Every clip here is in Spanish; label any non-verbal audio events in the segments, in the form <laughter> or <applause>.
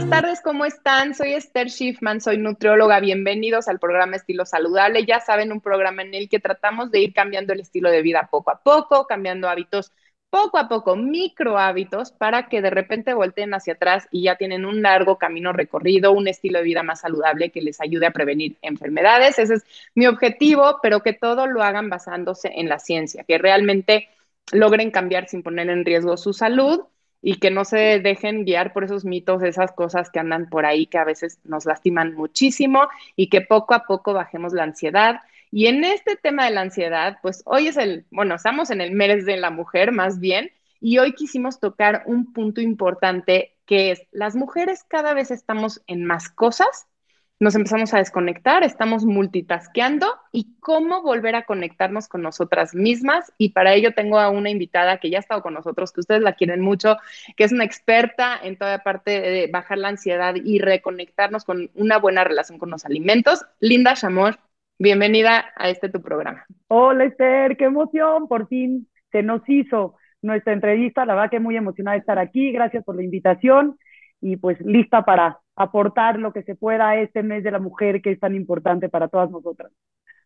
buenas tardes, ¿cómo están? Soy Esther Schiffman, soy nutrióloga. Bienvenidos al programa Estilo Saludable. Ya saben, un programa en el que tratamos de ir cambiando el estilo de vida poco a poco, cambiando hábitos poco a poco, micro hábitos, para que de repente volteen hacia atrás y ya tienen un largo camino recorrido, un estilo de vida más saludable que les ayude a prevenir enfermedades. Ese es mi objetivo, pero que todo lo hagan basándose en la ciencia, que realmente logren cambiar sin poner en riesgo su salud y que no se dejen guiar por esos mitos, esas cosas que andan por ahí que a veces nos lastiman muchísimo y que poco a poco bajemos la ansiedad. Y en este tema de la ansiedad, pues hoy es el, bueno, estamos en el mes de la mujer más bien, y hoy quisimos tocar un punto importante que es, las mujeres cada vez estamos en más cosas nos empezamos a desconectar, estamos multitasqueando y cómo volver a conectarnos con nosotras mismas. Y para ello tengo a una invitada que ya ha estado con nosotros, que ustedes la quieren mucho, que es una experta en toda parte de bajar la ansiedad y reconectarnos con una buena relación con los alimentos. Linda Chamor, bienvenida a este tu programa. Hola Esther, qué emoción, por fin se nos hizo nuestra entrevista, la verdad que muy emocionada de estar aquí, gracias por la invitación y pues lista para aportar lo que se pueda a este mes de la mujer que es tan importante para todas nosotras.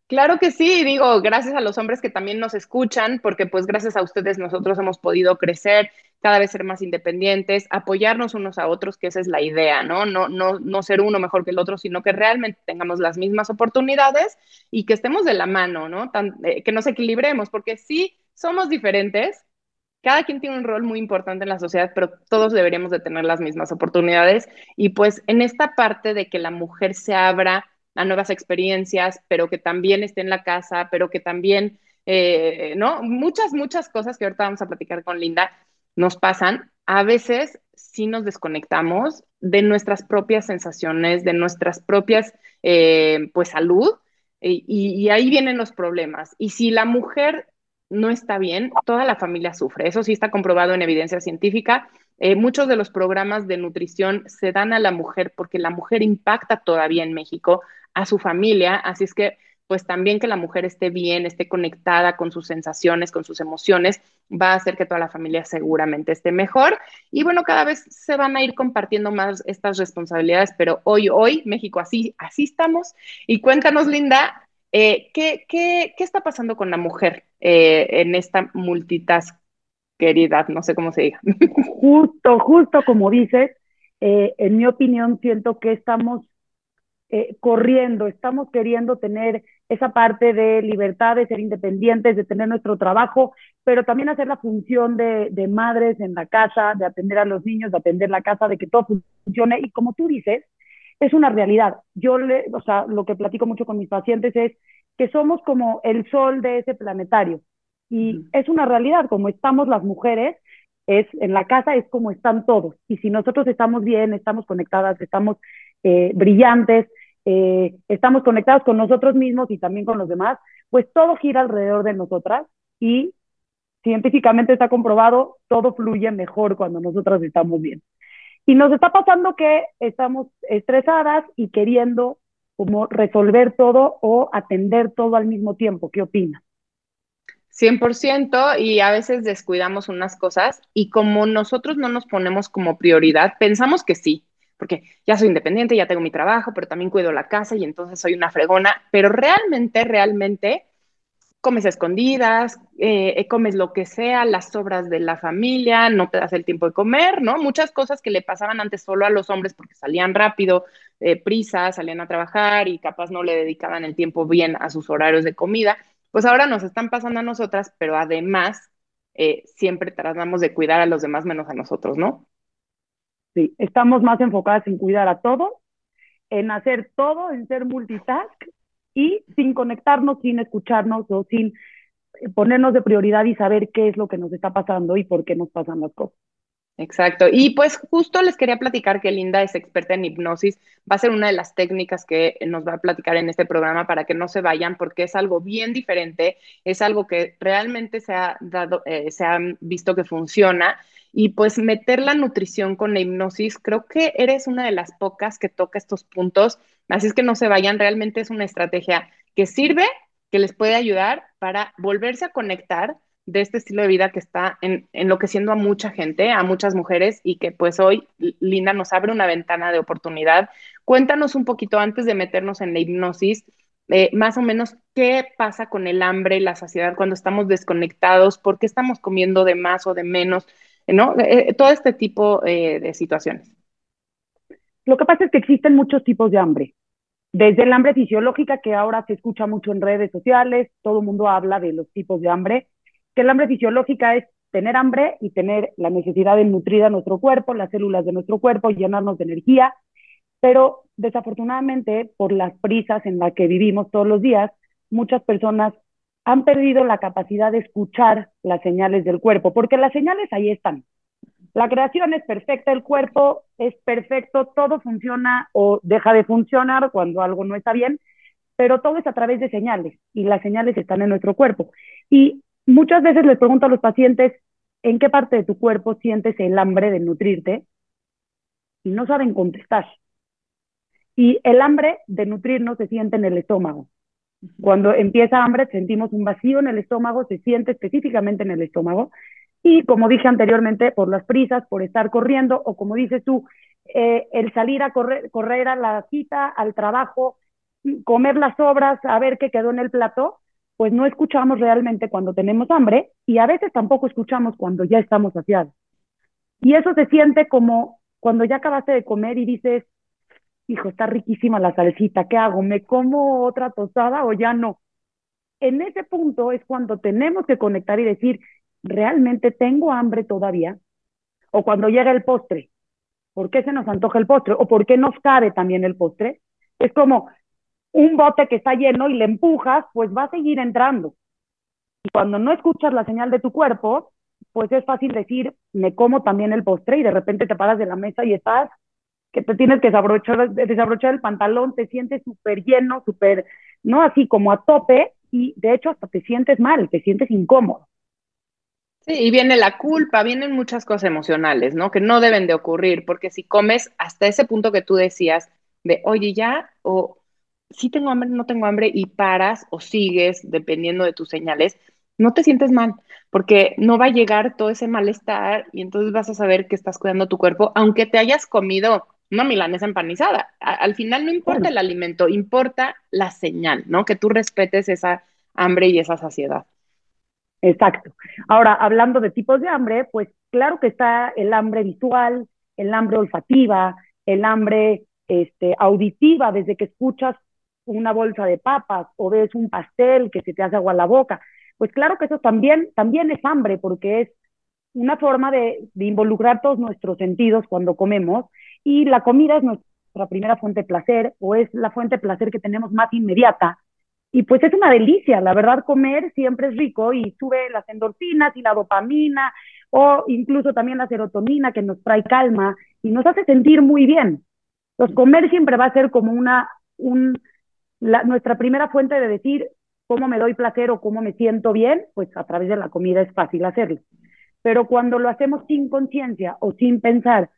Claro que sí, digo, gracias a los hombres que también nos escuchan, porque pues gracias a ustedes nosotros hemos podido crecer, cada vez ser más independientes, apoyarnos unos a otros, que esa es la idea, ¿no? No, no, no ser uno mejor que el otro, sino que realmente tengamos las mismas oportunidades y que estemos de la mano, ¿no? Eh, que nos equilibremos, porque sí somos diferentes, cada quien tiene un rol muy importante en la sociedad, pero todos deberíamos de tener las mismas oportunidades. Y pues en esta parte de que la mujer se abra a nuevas experiencias, pero que también esté en la casa, pero que también, eh, ¿no? Muchas, muchas cosas que ahorita vamos a platicar con Linda nos pasan. A veces sí nos desconectamos de nuestras propias sensaciones, de nuestras propias, eh, pues, salud, y, y ahí vienen los problemas. Y si la mujer no está bien, toda la familia sufre. Eso sí está comprobado en evidencia científica. Eh, muchos de los programas de nutrición se dan a la mujer porque la mujer impacta todavía en México a su familia, así es que pues también que la mujer esté bien, esté conectada con sus sensaciones, con sus emociones, va a hacer que toda la familia seguramente esté mejor. Y bueno, cada vez se van a ir compartiendo más estas responsabilidades, pero hoy, hoy, México, así, así estamos. Y cuéntanos, Linda, eh, ¿qué, qué, qué, está pasando con la mujer eh, en esta multitasqueridad? No sé cómo se diga. <laughs> Justo, justo como dices, eh, en mi opinión siento que estamos corriendo, estamos queriendo tener esa parte de libertad, de ser independientes, de tener nuestro trabajo, pero también hacer la función de, de madres en la casa, de atender a los niños, de atender la casa, de que todo funcione. Y como tú dices, es una realidad. Yo, le, o sea, lo que platico mucho con mis pacientes es que somos como el sol de ese planetario. Y es una realidad, como estamos las mujeres, es en la casa es como están todos. Y si nosotros estamos bien, estamos conectadas, estamos eh, brillantes, eh, estamos conectados con nosotros mismos y también con los demás, pues todo gira alrededor de nosotras y científicamente está comprobado, todo fluye mejor cuando nosotras estamos bien. Y nos está pasando que estamos estresadas y queriendo como resolver todo o atender todo al mismo tiempo. ¿Qué opinas? 100% y a veces descuidamos unas cosas y como nosotros no nos ponemos como prioridad, pensamos que sí, porque ya soy independiente, ya tengo mi trabajo, pero también cuido la casa y entonces soy una fregona, pero realmente, realmente comes escondidas, eh, eh, comes lo que sea, las sobras de la familia, no te das el tiempo de comer, ¿no? Muchas cosas que le pasaban antes solo a los hombres porque salían rápido, eh, prisa, salían a trabajar y capaz no le dedicaban el tiempo bien a sus horarios de comida, pues ahora nos están pasando a nosotras, pero además siempre tratamos de cuidar a los demás menos a nosotros, ¿no? Sí, estamos más enfocadas en cuidar a todos, en hacer todo, en ser multitask y sin conectarnos, sin escucharnos o sin ponernos de prioridad y saber qué es lo que nos está pasando y por qué nos pasan las cosas. Exacto. Y pues justo les quería platicar que Linda es experta en hipnosis. Va a ser una de las técnicas que nos va a platicar en este programa para que no se vayan, porque es algo bien diferente, es algo que realmente se ha dado, eh, se ha visto que funciona. Y pues meter la nutrición con la hipnosis, creo que eres una de las pocas que toca estos puntos. Así es que no se vayan, realmente es una estrategia que sirve, que les puede ayudar para volverse a conectar de este estilo de vida que está en, enloqueciendo a mucha gente, a muchas mujeres y que pues hoy Linda nos abre una ventana de oportunidad. Cuéntanos un poquito antes de meternos en la hipnosis, eh, más o menos qué pasa con el hambre, la saciedad cuando estamos desconectados, por qué estamos comiendo de más o de menos, ¿no? Eh, todo este tipo eh, de situaciones. Lo que pasa es que existen muchos tipos de hambre. Desde el hambre fisiológica, que ahora se escucha mucho en redes sociales, todo el mundo habla de los tipos de hambre, que el hambre fisiológica es tener hambre y tener la necesidad de nutrir a nuestro cuerpo, las células de nuestro cuerpo, llenarnos de energía, pero desafortunadamente por las prisas en las que vivimos todos los días, muchas personas han perdido la capacidad de escuchar las señales del cuerpo, porque las señales ahí están. La creación es perfecta, el cuerpo es perfecto, todo funciona o deja de funcionar cuando algo no está bien, pero todo es a través de señales y las señales están en nuestro cuerpo. Y muchas veces les pregunto a los pacientes en qué parte de tu cuerpo sientes el hambre de nutrirte y no saben contestar. Y el hambre de nutrirnos se siente en el estómago. Cuando empieza hambre sentimos un vacío en el estómago, se siente específicamente en el estómago. Y como dije anteriormente, por las prisas, por estar corriendo, o como dices tú, eh, el salir a correr, correr a la cita, al trabajo, comer las sobras, a ver qué quedó en el plato, pues no escuchamos realmente cuando tenemos hambre y a veces tampoco escuchamos cuando ya estamos saciados. Y eso se siente como cuando ya acabaste de comer y dices, hijo, está riquísima la salsita, ¿qué hago? ¿Me como otra tostada o ya no? En ese punto es cuando tenemos que conectar y decir, ¿realmente tengo hambre todavía? O cuando llega el postre, ¿por qué se nos antoja el postre? ¿O por qué nos cabe también el postre? Es como, un bote que está lleno y le empujas, pues va a seguir entrando. Y cuando no escuchas la señal de tu cuerpo, pues es fácil decir, me como también el postre y de repente te paras de la mesa y estás que te tienes que desabrochar, el pantalón, te sientes súper lleno, súper, ¿no? Así como a tope y de hecho hasta te sientes mal, te sientes incómodo. Sí, y viene la culpa, vienen muchas cosas emocionales, ¿no? Que no deben de ocurrir, porque si comes hasta ese punto que tú decías de, oye, ya, o si tengo hambre, no tengo hambre, y paras o sigues, dependiendo de tus señales, no te sientes mal, porque no va a llegar todo ese malestar y entonces vas a saber que estás cuidando tu cuerpo, aunque te hayas comido una milanesa empanizada. al final no importa el alimento, importa la señal, ¿no? Que tú respetes esa hambre y esa saciedad. Exacto. Ahora, hablando de tipos de hambre, pues claro que está el hambre visual, el hambre olfativa, el hambre este, auditiva, desde que escuchas una bolsa de papas o ves un pastel que se te hace agua a la boca, pues claro que eso también, también es hambre, porque es una forma de, de involucrar todos nuestros sentidos cuando comemos y la comida es nuestra primera fuente de placer o es la fuente de placer que tenemos más inmediata. Y pues es una delicia, la verdad comer siempre es rico y sube las endorfinas y la dopamina o incluso también la serotonina que nos trae calma y nos hace sentir muy bien. Entonces comer siempre va a ser como una, un, nuestra primera fuente de decir cómo me doy placer o cómo me siento bien, pues a través de la comida es fácil hacerlo. Pero cuando lo hacemos sin conciencia o sin pensar,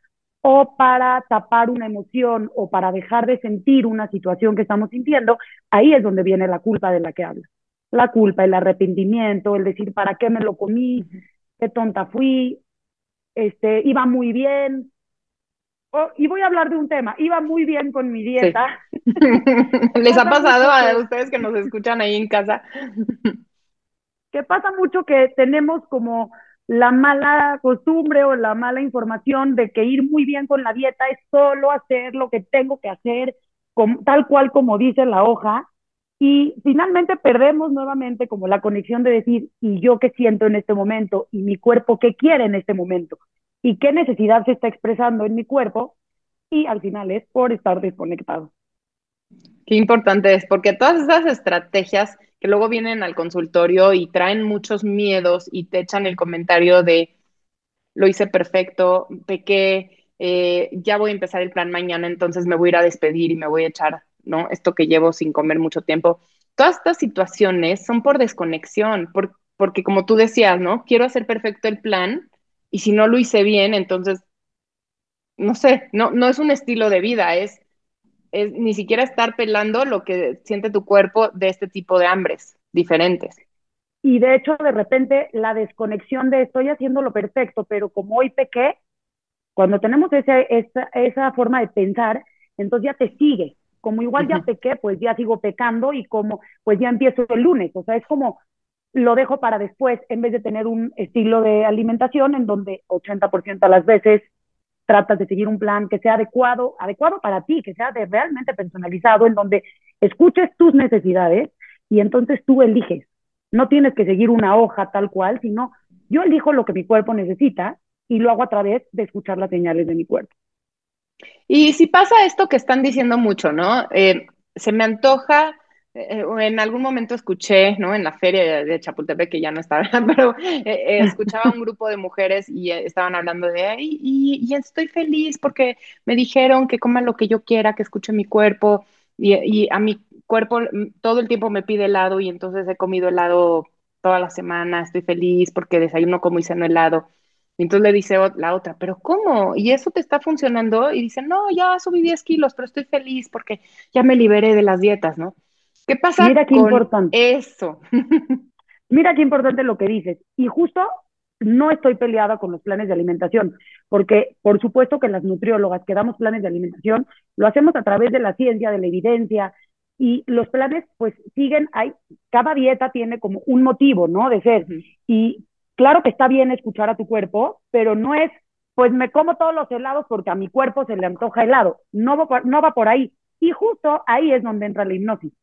o para tapar una emoción o para dejar de sentir una situación que estamos sintiendo, ahí es donde viene la culpa de la que habla. La culpa, el arrepentimiento, el decir, ¿para qué me lo comí? ¿Qué tonta fui? Este, iba muy bien, Oh, y voy a hablar de un tema. Iba muy bien con mi dieta. <laughs> ¿Les ha pasado a ustedes que nos escuchan ahí en casa? que pasa mucho que tenemos como la mala costumbre o la mala información de que ir muy bien con la dieta es solo hacer lo que tengo que hacer, tal cual como dice la hoja, y finalmente perdemos nuevamente como la conexión de decir, ¿y yo qué siento en este momento? ¿Y mi cuerpo qué quiere en este momento? y qué necesidad se está expresando en mi cuerpo y al final es por estar desconectado. Qué importante es, porque todas esas estrategias que luego vienen al consultorio y traen muchos miedos y te echan el comentario de lo hice perfecto, pequé, eh, ya voy a empezar el plan mañana, entonces me voy a ir a despedir y me voy a echar, ¿no? Esto que llevo sin comer mucho tiempo. Todas estas situaciones son por desconexión, porque como tú decías, ¿no? Quiero hacer perfecto el plan, y si no lo hice bien, entonces, no sé, no, no es un estilo de vida, es, es ni siquiera estar pelando lo que siente tu cuerpo de este tipo de hambres diferentes. Y de hecho, de repente, la desconexión de estoy haciendo lo perfecto, pero como hoy pequé, cuando tenemos ese, esa, esa forma de pensar, entonces ya te sigue. Como igual ya pequé, pues ya sigo pecando y como, pues ya empiezo el lunes. O sea, es como lo dejo para después en vez de tener un estilo de alimentación en donde 80% de las veces tratas de seguir un plan que sea adecuado, adecuado para ti, que sea de realmente personalizado, en donde escuches tus necesidades y entonces tú eliges. No tienes que seguir una hoja tal cual, sino yo elijo lo que mi cuerpo necesita y lo hago a través de escuchar las señales de mi cuerpo. Y si pasa esto que están diciendo mucho, ¿no? Eh, se me antoja, en algún momento escuché, ¿no? En la feria de, Chapultepec, que ya no estaba, <laughs> pero eh, escuchaba un grupo de mujeres y estaban hablando de, y, y, estoy feliz porque me dijeron que coma lo que yo quiera, que escuche mi cuerpo, y, y a mi cuerpo todo el tiempo me pide helado y entonces he comido helado toda la semana, estoy feliz porque desayuno como y ceno helado. Y entonces le dice la otra, pero ¿cómo? ¿Y eso te está funcionando? Y dice, no, ya subí 10 kilos, pero estoy feliz porque ya me liberé de las dietas, ¿no? ¿Qué pasa Mira qué con importante. eso? <laughs> Mira qué importante lo que dices. Y justo no estoy peleada con los planes de alimentación, porque por supuesto que las nutriólogas que damos planes de alimentación lo hacemos a través de la ciencia, de la evidencia, y los planes pues siguen, hay, cada dieta tiene como un motivo, ¿no? De ser. Y claro que está bien escuchar a tu cuerpo, pero no es, pues me como todos los helados porque a mi cuerpo se le antoja helado. No va, no va por ahí. Y justo ahí es donde entra la hipnosis.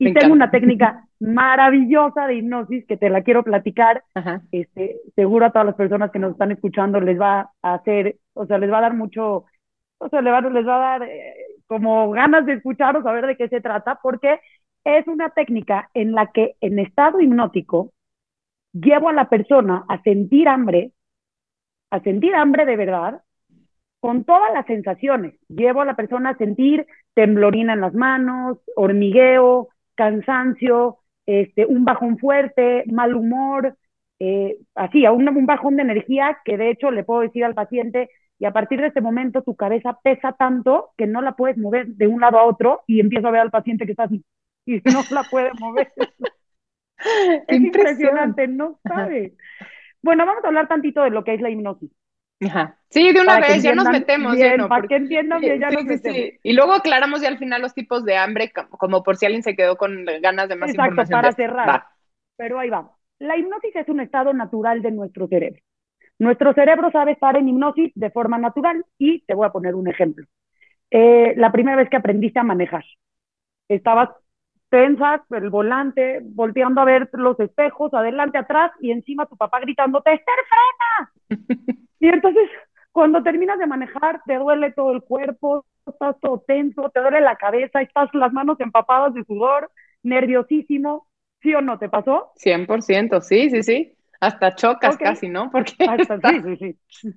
Y tengo una técnica maravillosa de hipnosis que te la quiero platicar. Este, seguro a todas las personas que nos están escuchando les va a hacer, o sea, les va a dar mucho, o sea, les va, les va a dar eh, como ganas de escuchar o saber de qué se trata, porque es una técnica en la que en estado hipnótico llevo a la persona a sentir hambre, a sentir hambre de verdad, con todas las sensaciones. Llevo a la persona a sentir temblorina en las manos, hormigueo, cansancio, este, un bajón fuerte, mal humor, eh, así, a un, un bajón de energía que de hecho le puedo decir al paciente, y a partir de este momento tu cabeza pesa tanto que no la puedes mover de un lado a otro y empiezo a ver al paciente que está así y <laughs> no la puede mover. <laughs> es impresionante, no sabe. Bueno, vamos a hablar tantito de lo que es la hipnosis. Ajá. Sí, de una vez, ya nos metemos. Bien, para que entiendan bien, ya nos metemos. Y luego aclaramos ya al final los tipos de hambre, como por si alguien se quedó con ganas de más Exacto, para cerrar. Pero ahí va. La hipnosis es un estado natural de nuestro cerebro. Nuestro cerebro sabe estar en hipnosis de forma natural y te voy a poner un ejemplo. Eh, la primera vez que aprendiste a manejar, estabas tensas, el volante, volteando a ver los espejos, adelante, atrás, y encima tu papá gritándote, ¡Esther, frena! <laughs> y entonces, cuando terminas de manejar, te duele todo el cuerpo, estás todo tenso, te duele la cabeza, estás las manos empapadas de sudor, nerviosísimo, ¿sí o no? ¿Te pasó? 100%, sí, sí, sí. Hasta chocas casi, ¿no? Porque Hasta, sí, sí, sí.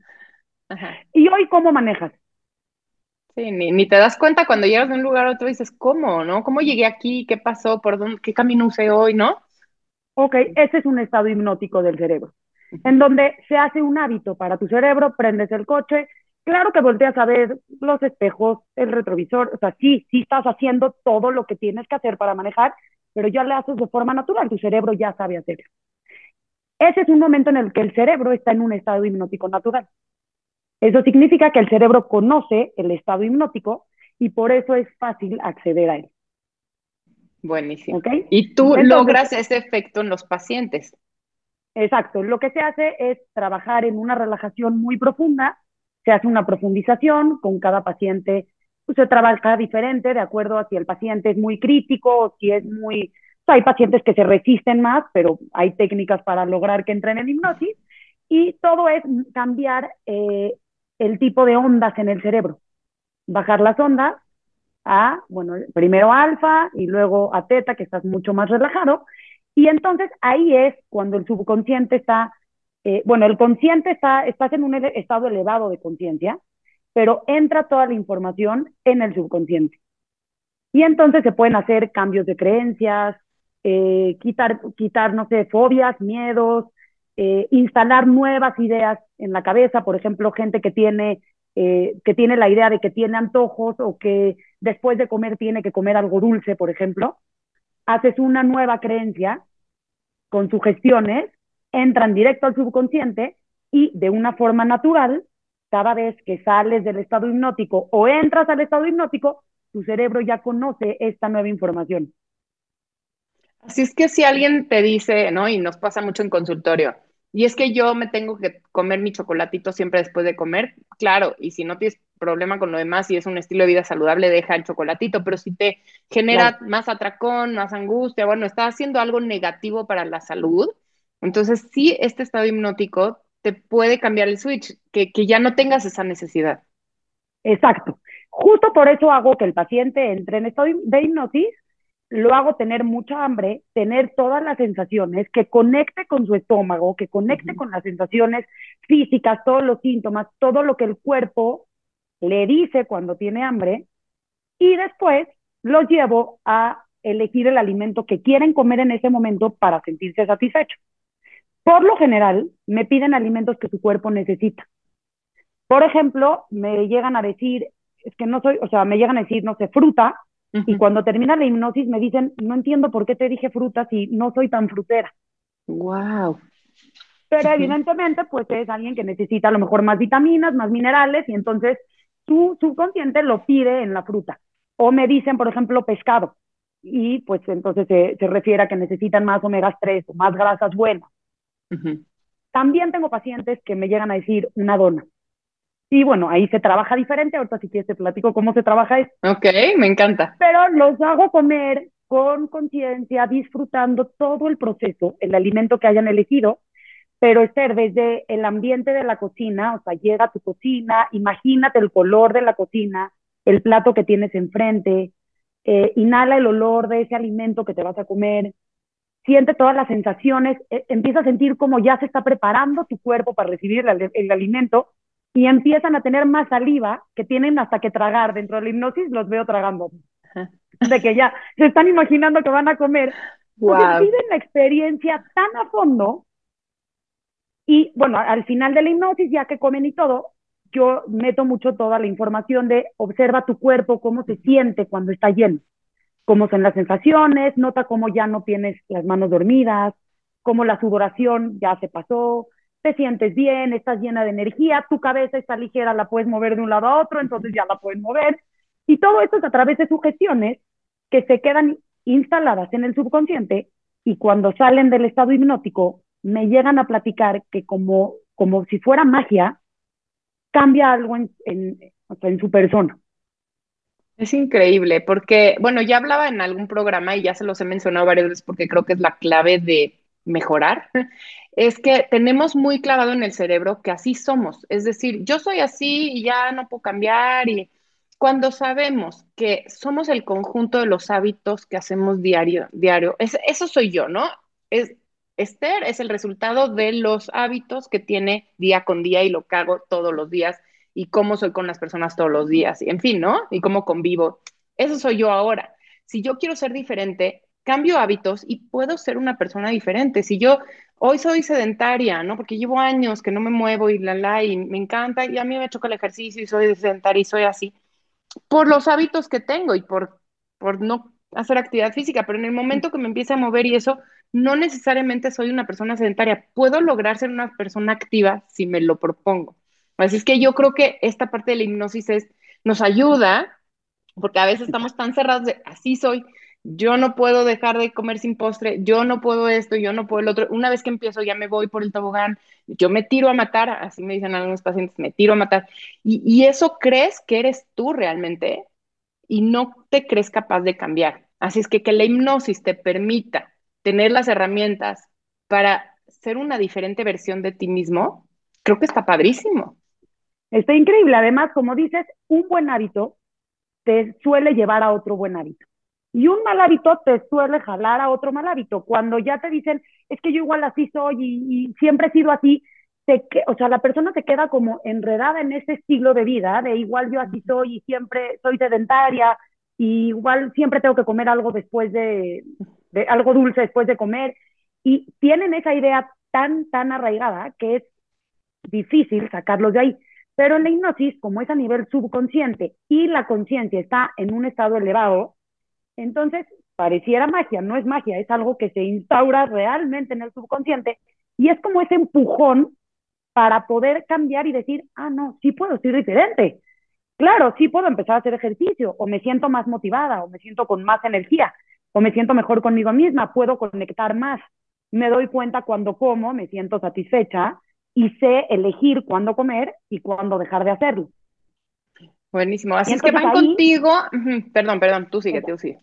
¿Y hoy cómo manejas? Sí, ni, ni, te das cuenta cuando llegas de un lugar a otro y dices, ¿cómo, no? ¿Cómo llegué aquí? ¿Qué pasó? ¿Por dónde? ¿Qué camino usé hoy, no? Ok, ese es un estado hipnótico del cerebro, en donde se hace un hábito para tu cerebro, prendes el coche, claro que volteas a ver los espejos, el retrovisor, o sea, sí, sí estás haciendo todo lo que tienes que hacer para manejar, pero ya le haces de forma natural, tu cerebro ya sabe hacerlo. Ese es un momento en el que el cerebro está en un estado hipnótico natural. Eso significa que el cerebro conoce el estado hipnótico y por eso es fácil acceder a él. Buenísimo. Y tú logras ese efecto en los pacientes. Exacto. Lo que se hace es trabajar en una relajación muy profunda. Se hace una profundización con cada paciente. Pues, se trabaja diferente de acuerdo a si el paciente es muy crítico o si es muy... hay pacientes que se resisten más, pero hay técnicas para lograr que entren en hipnosis. Y todo es cambiar eh, el tipo de ondas en el cerebro. Bajar las ondas a, bueno, primero alfa y luego a teta, que estás mucho más relajado. Y entonces ahí es cuando el subconsciente está, eh, bueno, el consciente está, estás en un estado elevado de conciencia, pero entra toda la información en el subconsciente. Y entonces se pueden hacer cambios de creencias, eh, quitar, quitar, no sé, fobias, miedos, eh, instalar nuevas ideas en la cabeza, por ejemplo, gente que tiene, eh, que tiene la idea de que tiene antojos o que después de comer tiene que comer algo dulce, por ejemplo, haces una nueva creencia con sugestiones, entran directo al subconsciente y de una forma natural, cada vez que sales del estado hipnótico o entras al estado hipnótico, tu cerebro ya conoce esta nueva información. Así es que si alguien te dice, ¿no? Y nos pasa mucho en consultorio, y es que yo me tengo que comer mi chocolatito siempre después de comer, claro, y si no tienes problema con lo demás y es un estilo de vida saludable, deja el chocolatito, pero si te genera más atracón, más angustia, bueno, está haciendo algo negativo para la salud, entonces sí, este estado hipnótico te puede cambiar el switch, que, que ya no tengas esa necesidad. Exacto. Justo por eso hago que el paciente entre en estado de hipnosis lo hago tener mucha hambre, tener todas las sensaciones, que conecte con su estómago, que conecte con las sensaciones físicas, todos los síntomas, todo lo que el cuerpo le dice cuando tiene hambre, y después los llevo a elegir el alimento que quieren comer en ese momento para sentirse satisfechos. Por lo general, me piden alimentos que su cuerpo necesita. Por ejemplo, me llegan a decir, es que no soy, o sea, me llegan a decir, no sé, fruta, y cuando termina la hipnosis me dicen, no entiendo por qué te dije frutas y no soy tan frutera. Wow. Pero evidentemente, pues es alguien que necesita a lo mejor más vitaminas, más minerales, y entonces su subconsciente lo pide en la fruta. O me dicen, por ejemplo, pescado, y pues entonces se, se refiere a que necesitan más omegas 3 o más grasas buenas. También tengo pacientes que me llegan a decir una dona. Y bueno, ahí se trabaja diferente. Ahorita si quieres te platico cómo se trabaja eso. Ok, me encanta. Pero los hago comer con conciencia, disfrutando todo el proceso, el alimento que hayan elegido. Pero Esther, desde el ambiente de la cocina, o sea, llega a tu cocina, imagínate el color de la cocina, el plato que tienes enfrente, eh, inhala el olor de ese alimento que te vas a comer, siente todas las sensaciones, eh, empieza a sentir cómo ya se está preparando tu cuerpo para recibir el alimento y empiezan a tener más saliva que tienen hasta que tragar. Dentro de la hipnosis los veo tragando. De que ya se están imaginando que van a comer. Wow. viven la experiencia tan a fondo. Y bueno, al final de la hipnosis, ya que comen y todo, yo meto mucho toda la información de observa tu cuerpo, cómo se siente cuando está lleno, cómo son las sensaciones, nota cómo ya no tienes las manos dormidas, cómo la sudoración ya se pasó, te sientes bien, estás llena de energía, tu cabeza está ligera, la puedes mover de un lado a otro, entonces ya la puedes mover. Y todo esto es a través de sugestiones que se quedan instaladas en el subconsciente y cuando salen del estado hipnótico me llegan a platicar que como, como si fuera magia, cambia algo en, en, en su persona. Es increíble, porque, bueno, ya hablaba en algún programa y ya se los he mencionado varias veces porque creo que es la clave de mejorar, es que tenemos muy clavado en el cerebro que así somos. Es decir, yo soy así y ya no puedo cambiar. Y cuando sabemos que somos el conjunto de los hábitos que hacemos diario, diario, eso soy yo, ¿no? Es, Esther es el resultado de los hábitos que tiene día con día y lo que hago todos los días y cómo soy con las personas todos los días y en fin, ¿no? Y cómo convivo. Eso soy yo ahora. Si yo quiero ser diferente, cambio hábitos y puedo ser una persona diferente. Si yo hoy soy sedentaria, ¿no? Porque llevo años que no me muevo y la, la, y me encanta y a mí me choca el ejercicio y soy sedentaria y soy así, por los hábitos que tengo y por, por no hacer actividad física, pero en el momento que me empiece a mover y eso, no necesariamente soy una persona sedentaria, puedo lograr ser una persona activa si me lo propongo. Así es que yo creo que esta parte de la hipnosis es, nos ayuda, porque a veces estamos tan cerrados de así soy, yo no puedo dejar de comer sin postre, yo no puedo esto, yo no puedo el otro. Una vez que empiezo ya me voy por el tobogán, yo me tiro a matar, así me dicen algunos pacientes, me tiro a matar. Y, eso crees que eres tú realmente y no te crees capaz de cambiar. Así es que que la hipnosis te permita tener las herramientas para ser una diferente versión de ti mismo, creo que está padrísimo. Está increíble. Además, como dices, un buen hábito te suele llevar a otro buen hábito. Y un mal hábito te suele jalar a otro mal hábito. Cuando ya te dicen, es que yo igual así soy y, siempre he sido así, te, o sea, la persona se queda como enredada en ese estilo de vida, de igual yo así soy y siempre soy sedentaria, y igual siempre tengo que comer algo después de, de algo dulce después de comer. Y tienen esa idea tan, tan arraigada que es difícil sacarlos de ahí. Pero en la hipnosis, como es a nivel subconsciente y la conciencia está en un estado elevado, entonces pareciera magia, no es magia, es algo que se instaura realmente en el subconsciente y es como ese empujón para poder cambiar y decir, ah, no, sí puedo ser diferente. Claro, sí puedo empezar a hacer ejercicio, o me siento más motivada, o me siento con más energía, o me siento mejor conmigo misma, puedo conectar más. Me doy cuenta cuando como, me siento satisfecha y sé elegir cuándo comer y cuándo dejar de hacerlo. Buenísimo. Así es que van contigo. Perdón, perdón, tú sigue, tú sigue.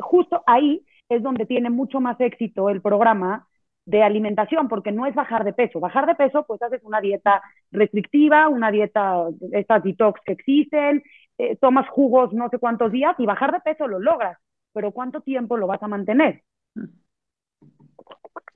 justo ahí es donde tiene mucho más éxito el programa de alimentación, porque no es bajar de peso. Bajar de peso, pues haces una dieta restrictiva, una dieta, estas detox que existen, eh, tomas jugos no sé cuántos días y bajar de peso lo logras, pero ¿cuánto tiempo lo vas a mantener?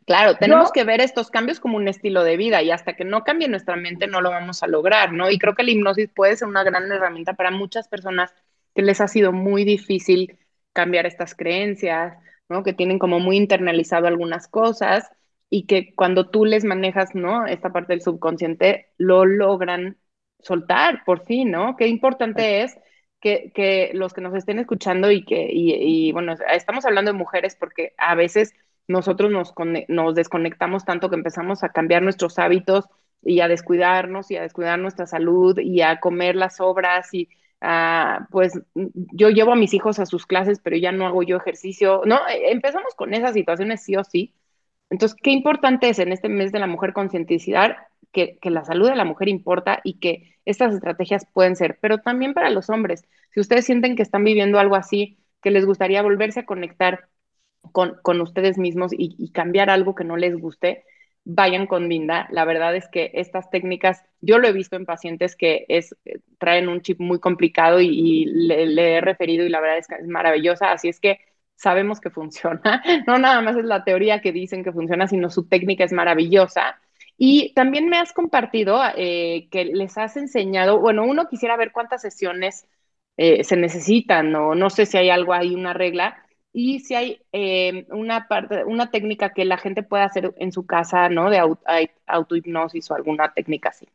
Claro, tenemos que ver estos cambios como un estilo de vida y hasta que no cambie nuestra mente no lo vamos a lograr, ¿no? Y creo que la hipnosis puede ser una gran herramienta para muchas personas que les ha sido muy difícil cambiar estas creencias, ¿no? Que tienen como muy internalizado algunas cosas y que cuando tú les manejas, ¿no? Esta parte del subconsciente, lo logran soltar por fin, ¿no? Qué importante es que, que los que nos estén escuchando y que, y, y bueno, estamos hablando de mujeres porque a veces nosotros nos, nos desconectamos tanto que empezamos a cambiar nuestros hábitos y a descuidarnos y a descuidar nuestra salud y a comer las obras y pues yo llevo a mis hijos a sus clases, pero ya no hago yo ejercicio, ¿no? E, empezamos con esas situaciones sí o sí. Entonces, qué importante es en este mes de la mujer concientizar que, que la salud de la mujer importa y que estas estrategias pueden ser, pero también para los hombres. Si ustedes sienten que están viviendo algo así, que les gustaría volverse a conectar con, ustedes mismos y, cambiar algo que no les guste, vayan con Vinda. La verdad es que estas técnicas, yo lo he visto en pacientes que es, traen un chip muy complicado y, le, he referido y la verdad es que es maravillosa. Así es que sabemos que funciona. <laughs> No nada más es la teoría que dicen que funciona, sino su técnica es maravillosa. Y también me has compartido eh, que les has enseñado, bueno, uno quisiera ver cuántas sesiones eh, se necesitan, o no sé si hay algo ahí, una regla, y si hay eh, una parte, una técnica que la gente pueda hacer en su casa, ¿no? De autohipnosis o alguna técnica así.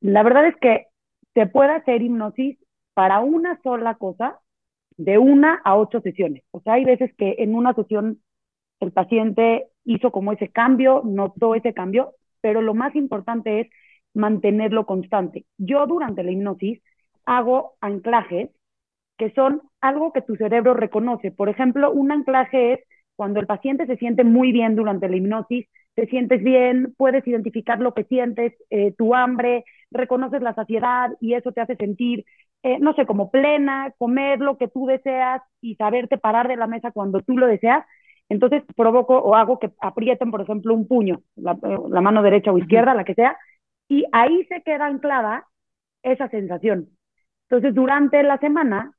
La verdad es que se puede hacer hipnosis para una sola cosa de una a ocho sesiones. O sea, hay veces que en una sesión el paciente hizo como ese cambio, notó ese cambio, pero lo más importante es mantenerlo constante. Yo durante la hipnosis hago anclajes que son algo que tu cerebro reconoce. Por ejemplo, un anclaje es cuando el paciente se siente muy bien durante la hipnosis, te sientes bien, puedes identificar lo que sientes, eh, tu hambre, reconoces la saciedad y eso te hace sentir, eh, no sé, como plena, comer lo que tú deseas y saberte parar de la mesa cuando tú lo deseas. Entonces provoco o hago que aprieten, por ejemplo, un puño, la, eh, la mano derecha o izquierda, la que sea, y ahí se queda anclada esa sensación. Entonces, durante la semana,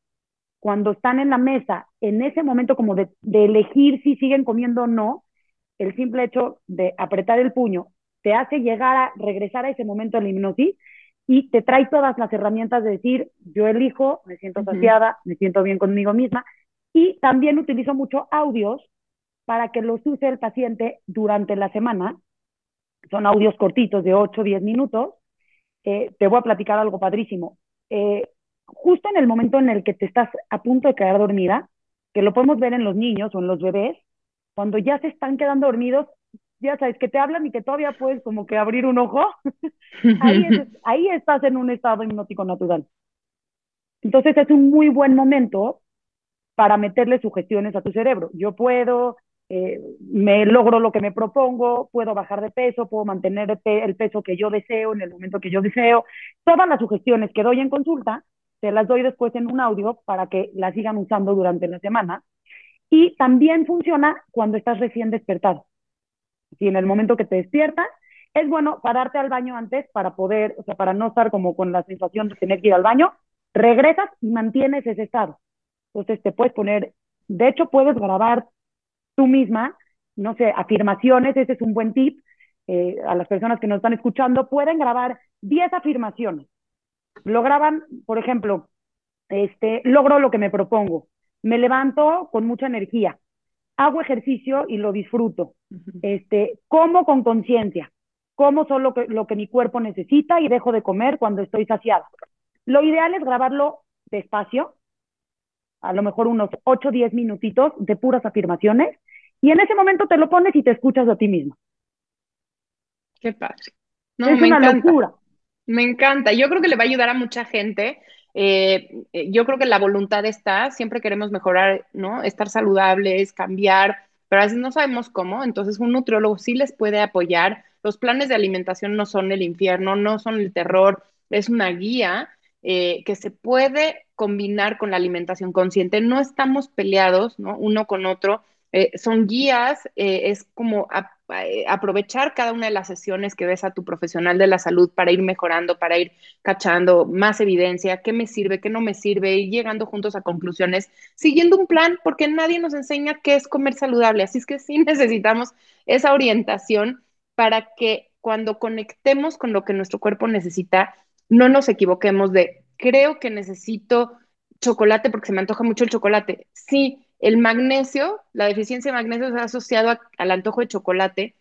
cuando están en la mesa, en ese momento como de, elegir si siguen comiendo o no, el simple hecho de apretar el puño te hace llegar a regresar a ese momento de la hipnosis y te trae todas las herramientas de decir, yo elijo, me siento saciada, me siento bien conmigo misma. Y también utilizo mucho audios para que los use el paciente durante la semana. Son audios cortitos de 8 o 10 minutos. Eh, te voy a platicar algo padrísimo. Eh, justo en el momento en el que te estás a punto de quedar dormida, que lo podemos ver en los niños o en los bebés, cuando ya se están quedando dormidos, ya sabes, que te hablan y que todavía puedes como que abrir un ojo, <laughs> ahí, estás en un estado hipnótico natural. Entonces es un muy buen momento para meterle sugestiones a tu cerebro. Yo puedo, eh, me logro lo que me propongo, puedo bajar de peso, puedo mantener el peso que yo deseo en el momento que yo deseo. Todas las sugestiones que doy en consulta te las doy después en un audio para que las sigan usando durante la semana. Y también funciona cuando estás recién despertado. Si en el momento que te despiertas, es bueno pararte al baño antes para poder, o sea, para no estar como con la sensación de tener que ir al baño, regresas y mantienes ese estado. Entonces te puedes poner, de hecho puedes grabar tú misma, no sé, afirmaciones, ese es un buen tip. Eh, a las personas que nos están escuchando, pueden grabar 10 afirmaciones lograban, por ejemplo, este, logro lo que me propongo, me levanto con mucha energía, hago ejercicio y lo disfruto, este, como con conciencia, como solo lo que, lo que mi cuerpo necesita y dejo de comer cuando estoy saciada. Lo ideal es grabarlo despacio, a lo mejor unos 8 o 10 minutitos de puras afirmaciones y en ese momento te lo pones y te escuchas a ti mismo. Qué padre. es una locura. Me encanta. Yo creo que le va a ayudar a mucha gente. Eh, eh, yo creo que la voluntad está, siempre queremos mejorar, ¿no? Estar saludables, cambiar, pero a veces no sabemos cómo. Entonces, un nutriólogo sí les puede apoyar. Los planes de alimentación no son el infierno, no son el terror, es una guía eh, que se puede combinar con la alimentación consciente. No estamos peleados, ¿no? Uno con otro. Son guías, es como aprovechar cada una de las sesiones que ves a tu profesional de la salud para ir mejorando, para ir cachando más evidencia, qué me sirve, qué no me sirve, y llegando juntos a conclusiones, siguiendo un plan, porque nadie nos enseña qué es comer saludable. Así es que sí <laughs> necesitamos esa orientación para que cuando conectemos con lo que nuestro cuerpo necesita, no nos equivoquemos de, creo que necesito chocolate porque se me antoja mucho el chocolate. Sí, el magnesio, la deficiencia de magnesio está asociado al antojo de chocolate,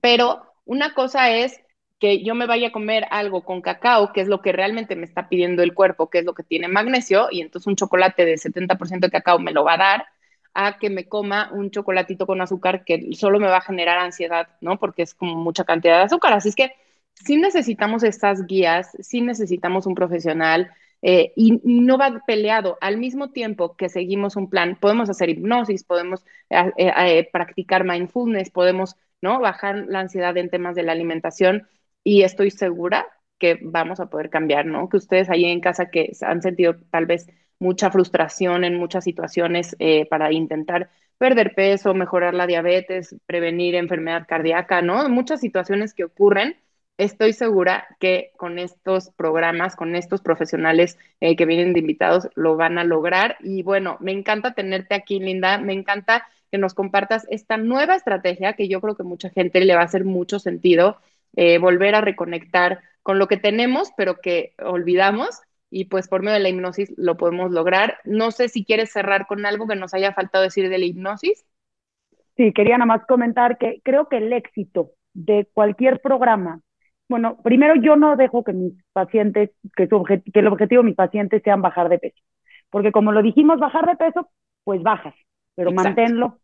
pero una cosa es que yo me vaya a comer algo con cacao, que es lo que realmente me está pidiendo el cuerpo, que es lo que tiene magnesio, y entonces un chocolate de 70% de cacao me lo va a dar, a que me coma un chocolatito con azúcar que solo me va a generar ansiedad, ¿no? Porque es como mucha cantidad de azúcar. Así es que sí necesitamos estas guías, sí necesitamos un profesional eh, y, no va peleado. Al mismo tiempo que seguimos un plan, podemos hacer hipnosis, podemos eh, eh, practicar mindfulness, podemos ¿no? bajar la ansiedad en temas de la alimentación y estoy segura que vamos a poder cambiar, ¿no? Que ustedes ahí en casa que han sentido tal vez mucha frustración en muchas situaciones para intentar perder peso, mejorar la diabetes, prevenir enfermedad cardíaca, ¿no? Muchas situaciones que ocurren estoy segura que con estos programas, con estos profesionales eh, que vienen de invitados, lo van a lograr. Y bueno, me encanta tenerte aquí, Linda. Me encanta que nos compartas esta nueva estrategia que yo creo que mucha gente le va a hacer mucho sentido, eh, volver a reconectar con lo que tenemos, pero que olvidamos. Y pues por medio de la hipnosis lo podemos lograr. No sé si quieres cerrar con algo que nos haya faltado decir de la hipnosis. Sí, quería nada más comentar que creo que el éxito de cualquier programa bueno, primero yo no dejo que mis pacientes, que, su que el objetivo de mis pacientes sean bajar de peso, porque como lo dijimos, bajar de peso, pues bajas, pero manténlo.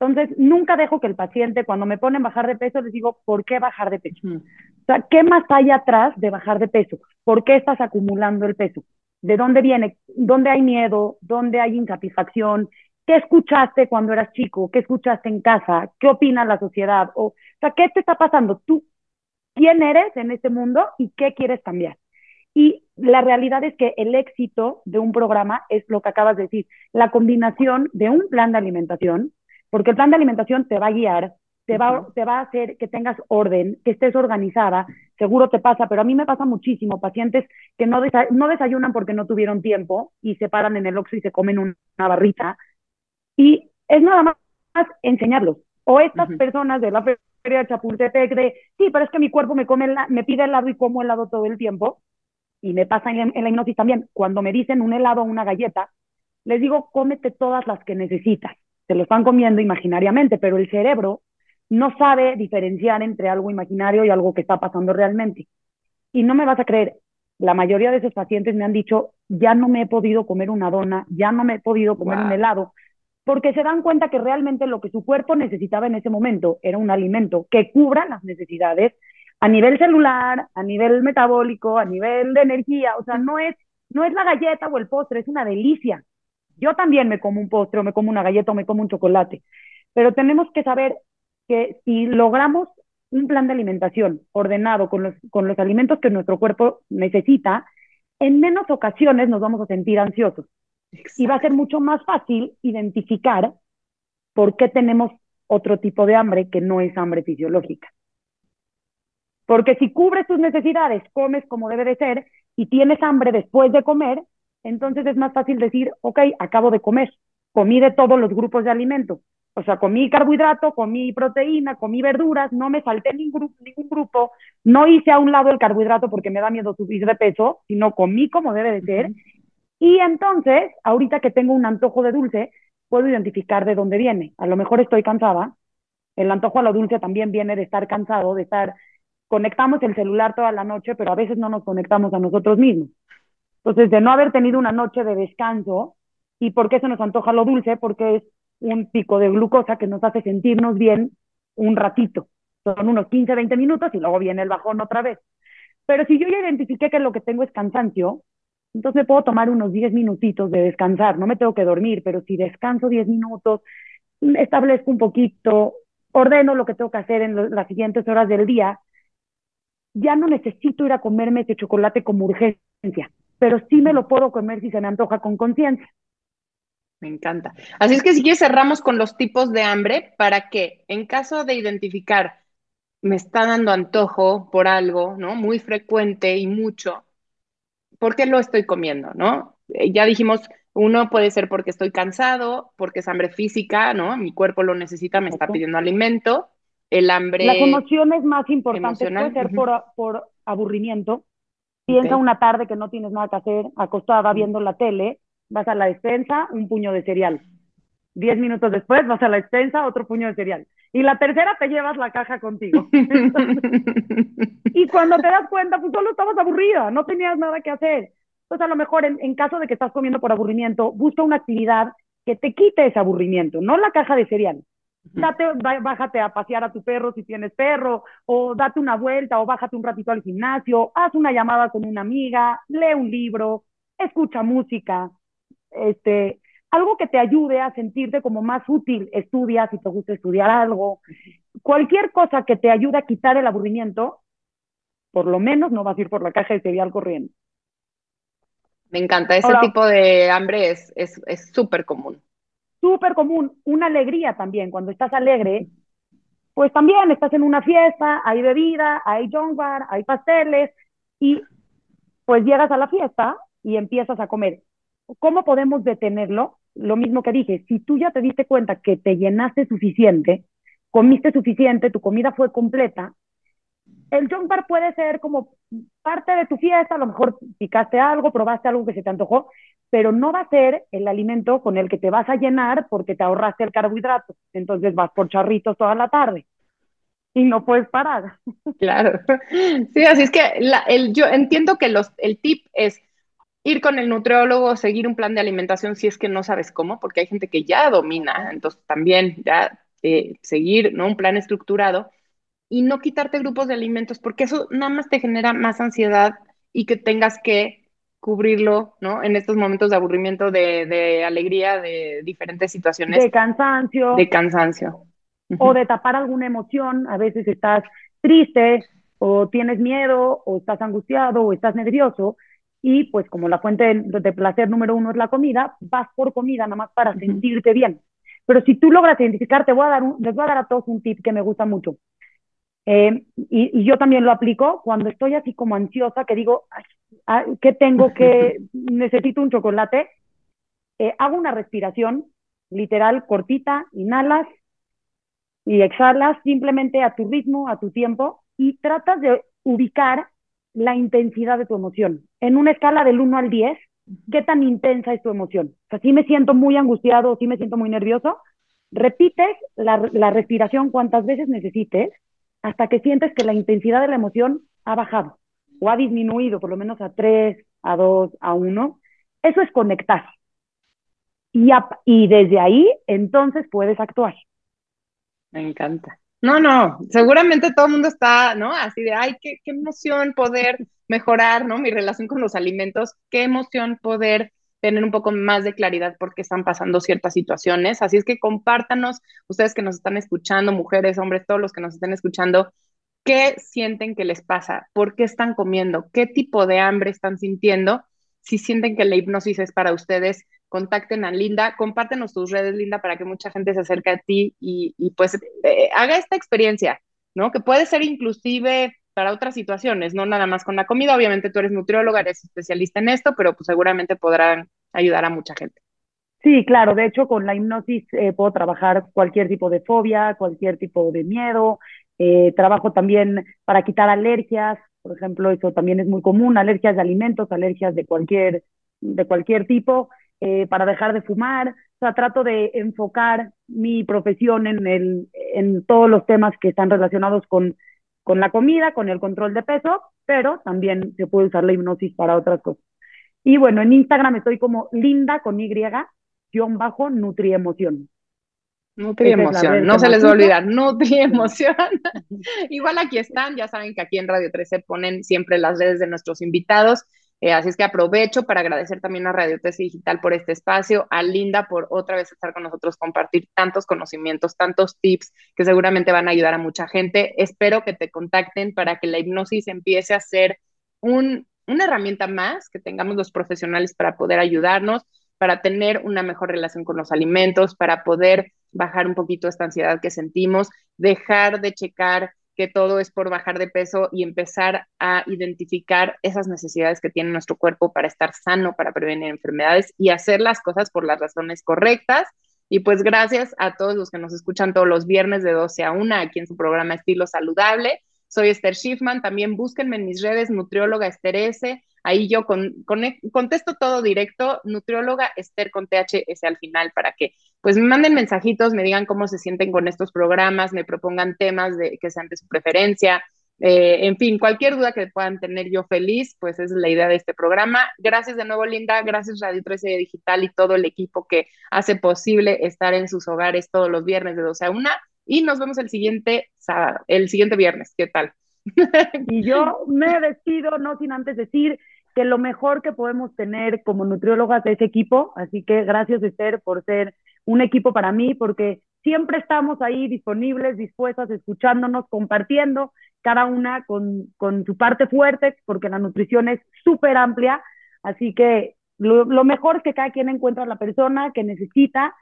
Entonces, nunca dejo que el paciente, cuando me ponen bajar de peso, les digo, ¿por qué bajar de peso? O sea, ¿qué más hay atrás de bajar de peso? ¿Por qué estás acumulando el peso? ¿De dónde viene? ¿Dónde hay miedo? ¿Dónde hay insatisfacción? ¿Qué escuchaste cuando eras chico? ¿Qué escuchaste en casa? ¿Qué opina la sociedad? O, o sea, ¿qué te está pasando? Tú, quién eres en este mundo y qué quieres cambiar. Y la realidad es que el éxito de un programa es lo que acabas de decir, la combinación de un plan de alimentación, porque el plan de alimentación te va a guiar, te va, te va a hacer que tengas orden, que estés organizada, seguro te pasa, pero a mí me pasa muchísimo, pacientes que no, no desayunan porque no tuvieron tiempo y se paran en el oxo y se comen una barrita, y es nada más enseñarlos. O estas personas de la de Chapultepec de, sí, pero es que mi cuerpo me, come me pide helado y como helado todo el tiempo. Y me pasa en, la hipnosis también, cuando me dicen un helado o una galleta, les digo, cómete todas las que necesitas. Se lo están comiendo imaginariamente, pero el cerebro no sabe diferenciar entre algo imaginario y algo que está pasando realmente. Y no me vas a creer, la mayoría de esos pacientes me han dicho, ya no me he podido comer una dona, ya no me he podido comer un helado, porque se dan cuenta que realmente lo que su cuerpo necesitaba en ese momento era un alimento que cubra las necesidades a nivel celular, a nivel metabólico, a nivel de energía, o sea, no es, no es la galleta o el postre, es una delicia. Yo también me como un postre o me como una galleta o me como un chocolate, pero tenemos que saber que si logramos un plan de alimentación ordenado con los, con los alimentos que nuestro cuerpo necesita, en menos ocasiones nos vamos a sentir ansiosos. Y va a ser mucho más fácil identificar por qué tenemos otro tipo de hambre que no es hambre fisiológica. Porque si cubres tus necesidades, comes como debe de ser y tienes hambre después de comer, entonces es más fácil decir, ok, acabo de comer, comí de todos los grupos de alimentos. O sea, comí carbohidrato, comí proteína, comí verduras, no me salté ningún, ningún grupo, no hice a un lado el carbohidrato porque me da miedo subir de peso, sino comí como debe de ser y entonces, ahorita que tengo un antojo de dulce, puedo identificar de dónde viene. A lo mejor estoy cansada. El antojo a lo dulce también viene de estar cansado, de estar, conectamos el celular toda la noche, pero a veces no nos conectamos a nosotros mismos. Entonces, de no haber tenido una noche de descanso, ¿Y por qué se nos antoja lo dulce? Porque es un pico de glucosa que nos hace sentirnos bien un ratito. Son unos 15, 20 minutos y luego viene el bajón otra vez. Pero si yo ya identifiqué que lo que tengo es cansancio, entonces me puedo tomar unos 10 minutitos de descansar. No me tengo que dormir, pero si descanso 10 minutos, establezco un poquito, ordeno lo que tengo que hacer en las siguientes horas del día, ya no necesito ir a comerme ese chocolate como urgencia, pero sí me lo puedo comer si se me antoja con conciencia. Me encanta. Así es que si quieres cerramos con los tipos de hambre para que en caso de identificar me está dando antojo por algo, ¿no? Muy frecuente y mucho, ¿por qué lo estoy comiendo, no? Eh, ya dijimos, uno puede ser porque estoy cansado, porque es hambre física, ¿no? Mi cuerpo lo necesita, me está pidiendo alimento. El hambre. Las emociones más importantes puede ser por, por aburrimiento. Piensa una tarde que no tienes nada que hacer, acostada viendo la tele, vas a la despensa, un puño de cereal. Diez minutos después vas a la despensa, otro puño de cereal. Y la tercera te llevas la caja contigo. y cuando te das cuenta, pues solo estabas aburrida, no tenías nada que hacer. Entonces, a lo mejor en, en caso de que estás comiendo por aburrimiento, busca una actividad que te quite ese aburrimiento, no la caja de cereal. Date, bájate a pasear a tu perro si tienes perro, o date una vuelta, o bájate un ratito al gimnasio, haz una llamada con una amiga, lee un libro, escucha música, este, algo que te ayude a sentirte como más útil, estudia si te gusta estudiar algo, cualquier cosa que te ayude a quitar el aburrimiento, por lo menos no vas a ir por la caja de cereal corriendo. Me encanta, ese tipo de hambre es súper es, común. Súper común, una alegría también, cuando estás alegre, pues también estás en una fiesta, hay bebida, hay bar, hay pasteles, y pues llegas a la fiesta y empiezas a comer. ¿Cómo podemos detenerlo? Lo mismo que dije, si tú ya te diste cuenta que te llenaste suficiente, comiste suficiente, tu comida fue completa, el junk bar puede ser como parte de tu fiesta, a lo mejor picaste algo, probaste algo que se te antojó, pero no va a ser el alimento con el que te vas a llenar porque te ahorraste el carbohidrato. Entonces vas por charritos toda la tarde y no puedes parar. Claro. <laughs> Sí, así es que yo entiendo que los, el tip es ir con el nutriólogo, seguir un plan de alimentación si es que no sabes cómo, porque hay gente que ya domina, entonces también ya eh, seguir ¿no? un plan estructurado y no quitarte grupos de alimentos, porque eso nada más te genera más ansiedad y que tengas que cubrirlo, ¿no? En estos momentos de aburrimiento, de, de alegría, de diferentes situaciones. De cansancio. De cansancio. O de tapar alguna emoción, a veces estás triste o tienes miedo o estás angustiado o estás nervioso y pues como la fuente de, placer número uno es la comida, vas por comida nada más para sentirte bien. Pero si tú logras identificar, te voy a dar les voy a dar a todos un tip que me gusta mucho. Eh, y, yo también lo aplico cuando estoy así como ansiosa, que digo, ¿qué tengo que, <laughs> necesito un chocolate? Eh, hago una respiración literal cortita, inhalas y exhalas simplemente a tu ritmo, a tu tiempo, y tratas de ubicar la intensidad de tu emoción. En una escala del 1 al 10, ¿qué tan intensa es tu emoción? O sea, si me siento muy angustiado, si me siento muy nervioso, repites la, la respiración cuantas veces necesites hasta que sientes que la intensidad de la emoción ha bajado o ha disminuido, por lo menos a 3, a 2, a 1. Eso es conectar. Y, y desde ahí, entonces puedes actuar. Me encanta. No, no, seguramente todo el mundo está, ¿no? Así de, ay, qué, qué emoción poder mejorar, ¿no? Mi relación con los alimentos, qué emoción poder tener un poco más de claridad por qué están pasando ciertas situaciones. Así es que compártanos, ustedes que nos están escuchando, mujeres, hombres, todos los que nos estén escuchando, qué sienten que les pasa, por qué están comiendo, qué tipo de hambre están sintiendo. Si sienten que la hipnosis es para ustedes, contacten a Linda, compártenos tus redes, Linda, para que mucha gente se acerque a ti y, pues eh, haga esta experiencia, ¿no? Que puede ser inclusive para otras situaciones, no nada más con la comida. Obviamente tú eres nutrióloga, eres especialista en esto, pero pues seguramente podrán ayudar a mucha gente. Sí, claro. De hecho, con la hipnosis eh, puedo trabajar cualquier tipo de fobia, cualquier tipo de miedo. Eh, trabajo también para quitar alergias, por ejemplo, eso también es muy común, alergias de alimentos, alergias de cualquier, de cualquier tipo. Eh, para dejar de fumar. O sea, trato de enfocar mi profesión en, el, en todos los temas que están relacionados con, con la comida, con el control de peso, pero también se puede usar la hipnosis para otras cosas. Y bueno, en Instagram estoy como Linda con Y, guion bajo Nutriemoción. Nutri emoción, no se les va a olvidar, Nutri emoción. <laughs> Igual aquí están, ya saben que aquí en Radio 13 ponen siempre las redes de nuestros invitados, eh, así es que aprovecho para agradecer también a Radio 13 Digital por este espacio, a Linda por otra vez estar con nosotros, compartir tantos conocimientos, tantos tips que seguramente van a ayudar a mucha gente. Espero que te contacten para que la hipnosis empiece a ser un, una herramienta más que tengamos los profesionales para poder ayudarnos, para tener una mejor relación con los alimentos, para poder bajar un poquito esta ansiedad que sentimos, dejar de checar que todo es por bajar de peso y empezar a identificar esas necesidades que tiene nuestro cuerpo para estar sano, para prevenir enfermedades y hacer las cosas por las razones correctas. Y pues gracias a todos los que nos escuchan todos los viernes de 12 a 1 aquí en su programa Estilo Saludable. Soy Esther Schiffman, también búsquenme en mis redes, nutrióloga Esther S. Ahí yo con, contesto todo directo, nutrióloga Esther con THS al final para que pues me manden mensajitos, me digan cómo se sienten con estos programas, me propongan temas de, que sean de su preferencia. Eh, en fin, cualquier duda que puedan tener yo feliz, pues es la idea de este programa. Gracias de nuevo, Linda. Gracias Radio 13 Digital y todo el equipo que hace posible estar en sus hogares todos los viernes de 12 a 1. Y nos vemos el siguiente sábado, el siguiente viernes. ¿Qué tal? Y yo me despido, no sin antes decir que lo mejor que podemos tener como nutriólogas es equipo, así que gracias Esther por ser un equipo para mí, porque siempre estamos ahí disponibles, dispuestas, escuchándonos, compartiendo, cada una con, con su parte fuerte, porque la nutrición es súper amplia, así que lo, lo, mejor es que cada quien encuentra la persona que necesita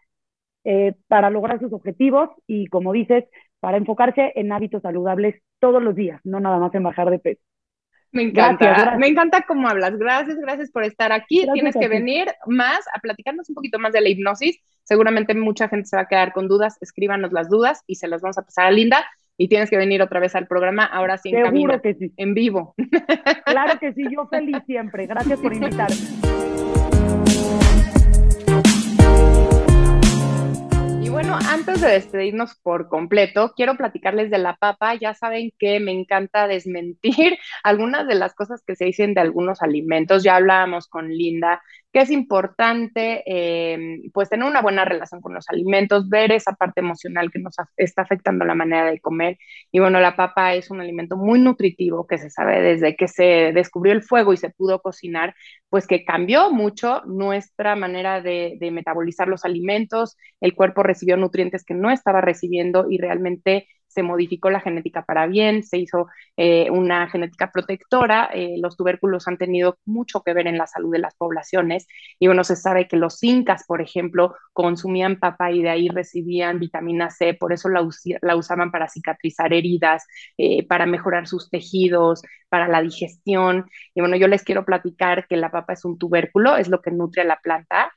eh, para lograr sus objetivos y, como dices, para enfocarse en hábitos saludables todos los días, no nada más en bajar de peso. Me encanta, me encanta cómo hablas. Gracias, gracias por estar aquí. Tienes que venir más a platicarnos un poquito más de la hipnosis. Seguramente mucha gente se va a quedar con dudas. Escríbanos las dudas y se las vamos a pasar a Linda. Y tienes que venir otra vez al programa, ahora sí en Seguro que sí. en vivo. Claro que sí, yo feliz siempre. Gracias por invitarme. Antes de despedirnos por completo, quiero platicarles de la papa. Ya saben que me encanta desmentir <laughs> algunas de las cosas que se dicen de algunos alimentos. Ya hablábamos con Linda que es importante eh, pues tener una buena relación con los alimentos, ver esa parte emocional que nos está afectando la manera de comer. Y bueno, la papa es un alimento muy nutritivo que se sabe desde que se descubrió el fuego y se pudo cocinar, pues que cambió mucho nuestra manera de, de metabolizar los alimentos, el cuerpo recibió nutrientes que no estaba recibiendo y realmente se modificó la genética para bien, se hizo eh, una genética protectora, eh, los tubérculos han tenido mucho que ver en la salud de las poblaciones y bueno, se sabe que los incas, por ejemplo, consumían papa y de ahí recibían vitamina C, por eso la, usaban para cicatrizar heridas, eh, para mejorar sus tejidos, para la digestión. Y bueno, yo les quiero platicar que la papa es un tubérculo, es lo que nutre a la planta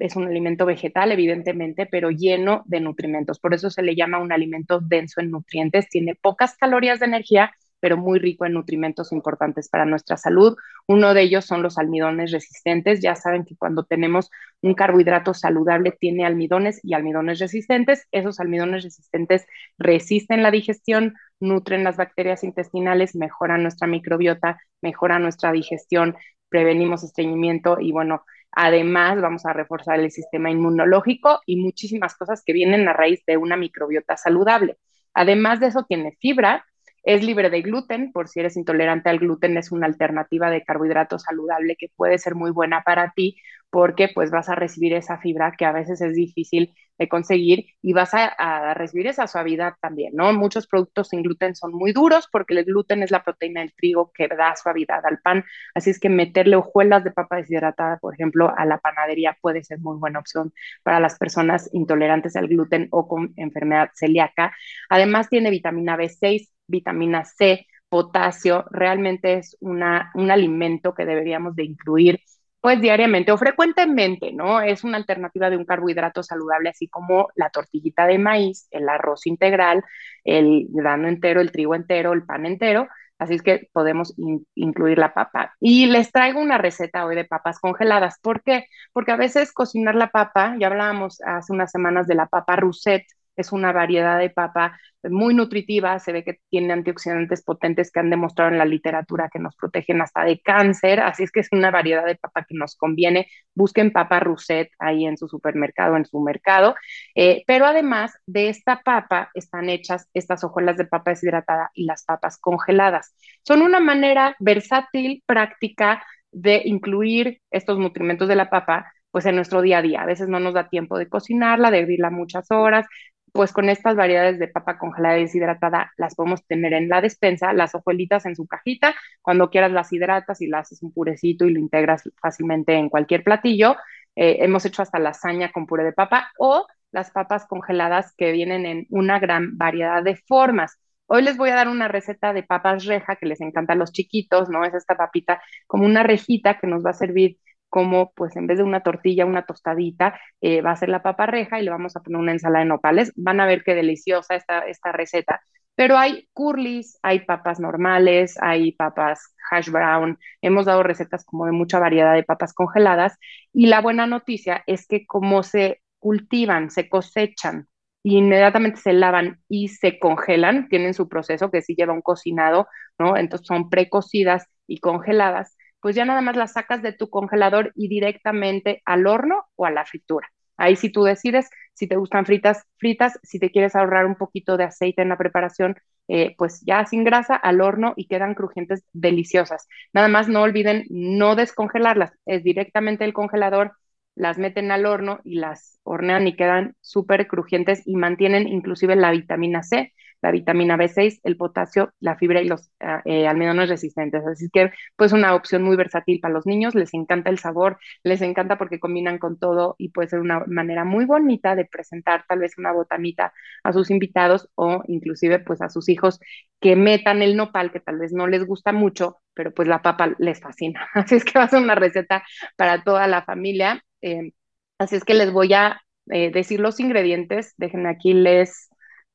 es un alimento vegetal, evidentemente, pero lleno de nutrimentos. Por eso se le llama un alimento denso en nutrientes. Tiene pocas calorías de energía, pero muy rico en nutrimentos importantes para nuestra salud. Uno de ellos son los almidones resistentes. Ya saben que cuando tenemos un carbohidrato saludable tiene almidones y almidones resistentes. Esos almidones resistentes resisten la digestión, nutren las bacterias intestinales, mejoran nuestra microbiota, mejoran nuestra digestión, prevenimos estreñimiento y bueno, Además, vamos a reforzar el sistema inmunológico y muchísimas cosas que vienen a raíz de una microbiota saludable. Además de eso, tiene fibra, es libre de gluten, por si eres intolerante al gluten, es una alternativa de carbohidrato saludable que puede ser muy buena para ti porque pues vas a recibir esa fibra que a veces es difícil de conseguir y vas a, recibir esa suavidad también, ¿no? Muchos productos sin gluten son muy duros porque el gluten es la proteína del trigo que da suavidad al pan, así es que meterle hojuelas de papa deshidratada, por ejemplo, a la panadería puede ser muy buena opción para las personas intolerantes al gluten o con enfermedad celíaca. Además tiene vitamina B6, vitamina C, potasio, realmente es una, un alimento que deberíamos de incluir pues diariamente o frecuentemente, ¿no? Es una alternativa de un carbohidrato saludable, así como la tortillita de maíz, el arroz integral, el grano entero, el trigo entero, el pan entero. Así es que podemos incluir la papa. Y les traigo una receta hoy de papas congeladas. ¿Por qué? Porque a veces cocinar la papa, ya hablábamos hace unas semanas de la papa rousset, es una variedad de papa muy nutritiva, se ve que tiene antioxidantes potentes que han demostrado en la literatura que nos protegen hasta de cáncer, así es que es una variedad de papa que nos conviene. Busquen papa Rousset ahí en su supermercado, en su mercado, eh, pero además de esta papa están hechas estas hojuelas de papa deshidratada y las papas congeladas. Son una manera versátil, práctica de incluir estos nutrimentos de la papa pues en nuestro día a día. A veces no nos da tiempo de cocinarla, de hervirla muchas horas, pues con estas variedades de papa congelada y deshidratada las podemos tener en la despensa, las hojuelitas en su cajita, cuando quieras las hidratas y las haces un purecito y lo integras fácilmente en cualquier platillo. Eh, hemos hecho hasta lasaña con puré de papa o las papas congeladas que vienen en una gran variedad de formas. Hoy les voy a dar una receta de papas reja que les encanta a los chiquitos, ¿no? Es esta papita como una rejita que nos va a servir como pues en vez de una tortilla, una tostadita, eh, va a ser la papa reja y le vamos a poner una ensalada de nopales. Van a ver qué deliciosa esta, esta receta. Pero hay curlis, hay papas normales, hay papas hash brown. Hemos dado recetas como de mucha variedad de papas congeladas. Y la buena noticia es que como se cultivan, se cosechan, inmediatamente se lavan y se congelan, tienen su proceso que sí lleva un cocinado, ¿no? Entonces son precocidas y congeladas pues ya nada más las sacas de tu congelador y directamente al horno o a la fritura. Ahí si tú decides si te gustan fritas, fritas, si te quieres ahorrar un poquito de aceite en la preparación, eh, pues ya sin grasa al horno y quedan crujientes deliciosas. Nada más no olviden no descongelarlas, es directamente el congelador, las meten al horno y las hornean y quedan súper crujientes y mantienen inclusive la vitamina C la vitamina B6, el potasio, la fibra y los ah, eh, almidones resistentes. Así que, pues, una opción muy versátil para los niños. Les encanta el sabor, les encanta porque combinan con todo y puede ser una manera muy bonita de presentar tal vez una botanita a sus invitados o inclusive, pues, a sus hijos que metan el nopal, que tal vez no les gusta mucho, pero pues la papa les fascina. <laughs> Así es que va a ser una receta para toda la familia. Eh, así es que les voy a eh, decir los ingredientes. Déjenme aquí les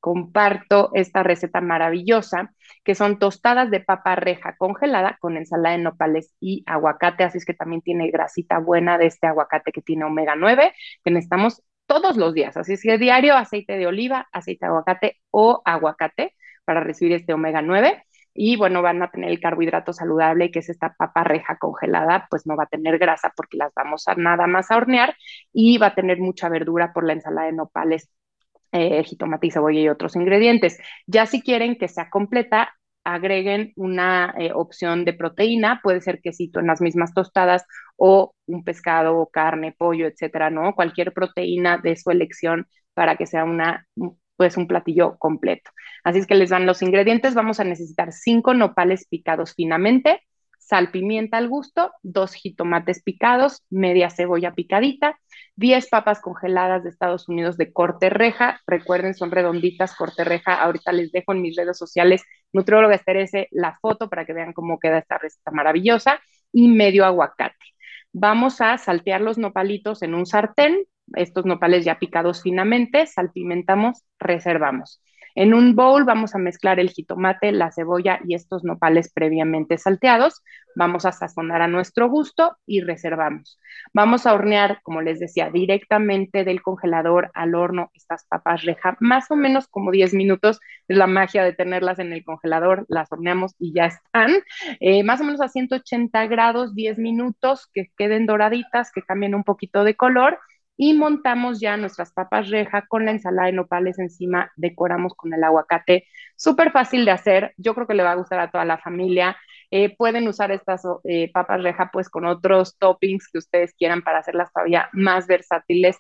comparto esta receta maravillosa, que son tostadas de papa reja congelada con ensalada de nopales y aguacate, así es que también tiene grasita buena de este aguacate que tiene omega 9, que necesitamos todos los días, así es que diario aceite de oliva, aceite de aguacate o aguacate para recibir este omega 9 y bueno, van a tener el carbohidrato saludable, que es esta papa reja congelada, pues no va a tener grasa porque las vamos a nada más a hornear y va a tener mucha verdura por la ensalada de nopales eh, jitomate y cebolla y otros ingredientes. Ya si quieren que sea completa, agreguen una eh, opción de proteína, puede ser quesito en las mismas tostadas o un pescado o carne, pollo, etcétera, ¿no? Cualquier proteína de su elección para que sea una, pues un platillo completo. Así es que les dan los ingredientes. Vamos a necesitar cinco nopales picados finamente, sal, pimienta al gusto, dos jitomates picados, media cebolla picadita, 10 papas congeladas de Estados Unidos de corte reja. Recuerden, son redonditas, corte reja. Ahorita les dejo en mis redes sociales Nutrióloga Esterese la foto para que vean cómo queda esta receta maravillosa. Y medio aguacate. Vamos a saltear los nopalitos en un sartén. Estos nopales ya picados finamente, salpimentamos, reservamos. En un bowl vamos a mezclar el jitomate, la cebolla y estos nopales previamente salteados. Vamos a sazonar a nuestro gusto y reservamos. Vamos a hornear, como les decía, directamente del congelador al horno estas papas reja, más o menos como 10 minutos. Es la magia de tenerlas en el congelador, las horneamos y ya están. Eh, más o menos a 180 grados, 10 minutos, que queden doraditas, que cambien un poquito de color y montamos ya nuestras papas reja con la ensalada de nopales encima, decoramos con el aguacate. Súper fácil de hacer, yo creo que le va a gustar a toda la familia. Eh, pueden usar estas eh, papas reja pues con otros toppings que ustedes quieran para hacerlas todavía más versátiles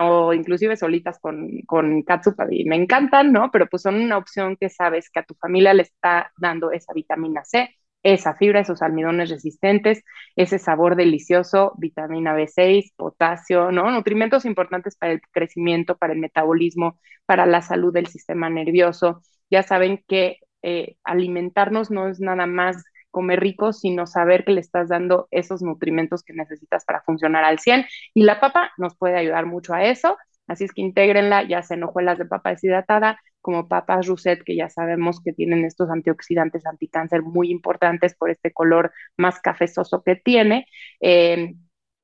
o inclusive solitas con, con y me encantan, ¿no? Pero pues son una opción que sabes que a tu familia le está dando esa vitamina C esa fibra, esos almidones resistentes, ese sabor delicioso, vitamina B6, potasio, ¿no? Nutrimentos importantes para el crecimiento, para el metabolismo, para la salud del sistema nervioso. Ya saben que eh, alimentarnos no es nada más comer rico, sino saber que le estás dando esos nutrimentos que necesitas para funcionar al 100. Y la papa nos puede ayudar mucho a eso. Así es que intégrenla, ya sea en hojuelas de papa deshidratada, como papas Rousset, que ya sabemos que tienen estos antioxidantes anticáncer muy importantes por este color más cafezoso que tiene. Eh,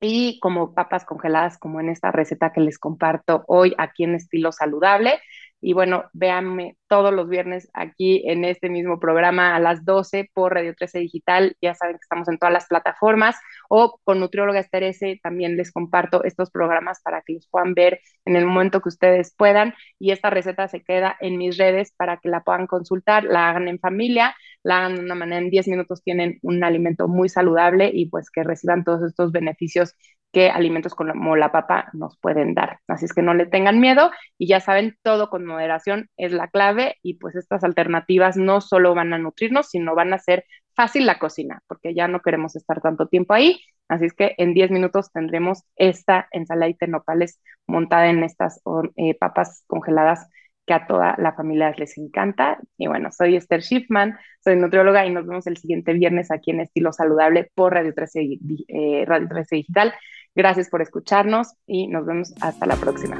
y como papas congeladas, como en esta receta que les comparto hoy aquí en estilo saludable, Y bueno, véanme todos los viernes aquí en este mismo programa a las 12 por Radio 13 Digital. Ya saben que estamos en todas las plataformas o con Nutrióloga Esterese también les comparto estos programas para que los puedan ver en el momento que ustedes puedan. Y esta receta se queda en mis redes para que la puedan consultar, la hagan en familia, la hagan de una manera en 10 minutos, tienen un alimento muy saludable y pues que reciban todos estos beneficios que alimentos como la papa nos pueden dar. Así es que no le tengan miedo y ya saben, todo con moderación es la clave y pues estas alternativas no solo van a nutrirnos, sino van a hacer fácil la cocina, porque ya no queremos estar tanto tiempo ahí. Así es que en 10 minutos tendremos esta ensalada de nopales montada en estas eh, papas congeladas que a toda la familia les encanta. Y bueno, soy Esther Schiffman, soy nutrióloga y nos vemos el siguiente viernes aquí en Estilo Saludable por Radio 13, eh, Radio 13 Digital. Gracias por escucharnos y nos vemos hasta la próxima.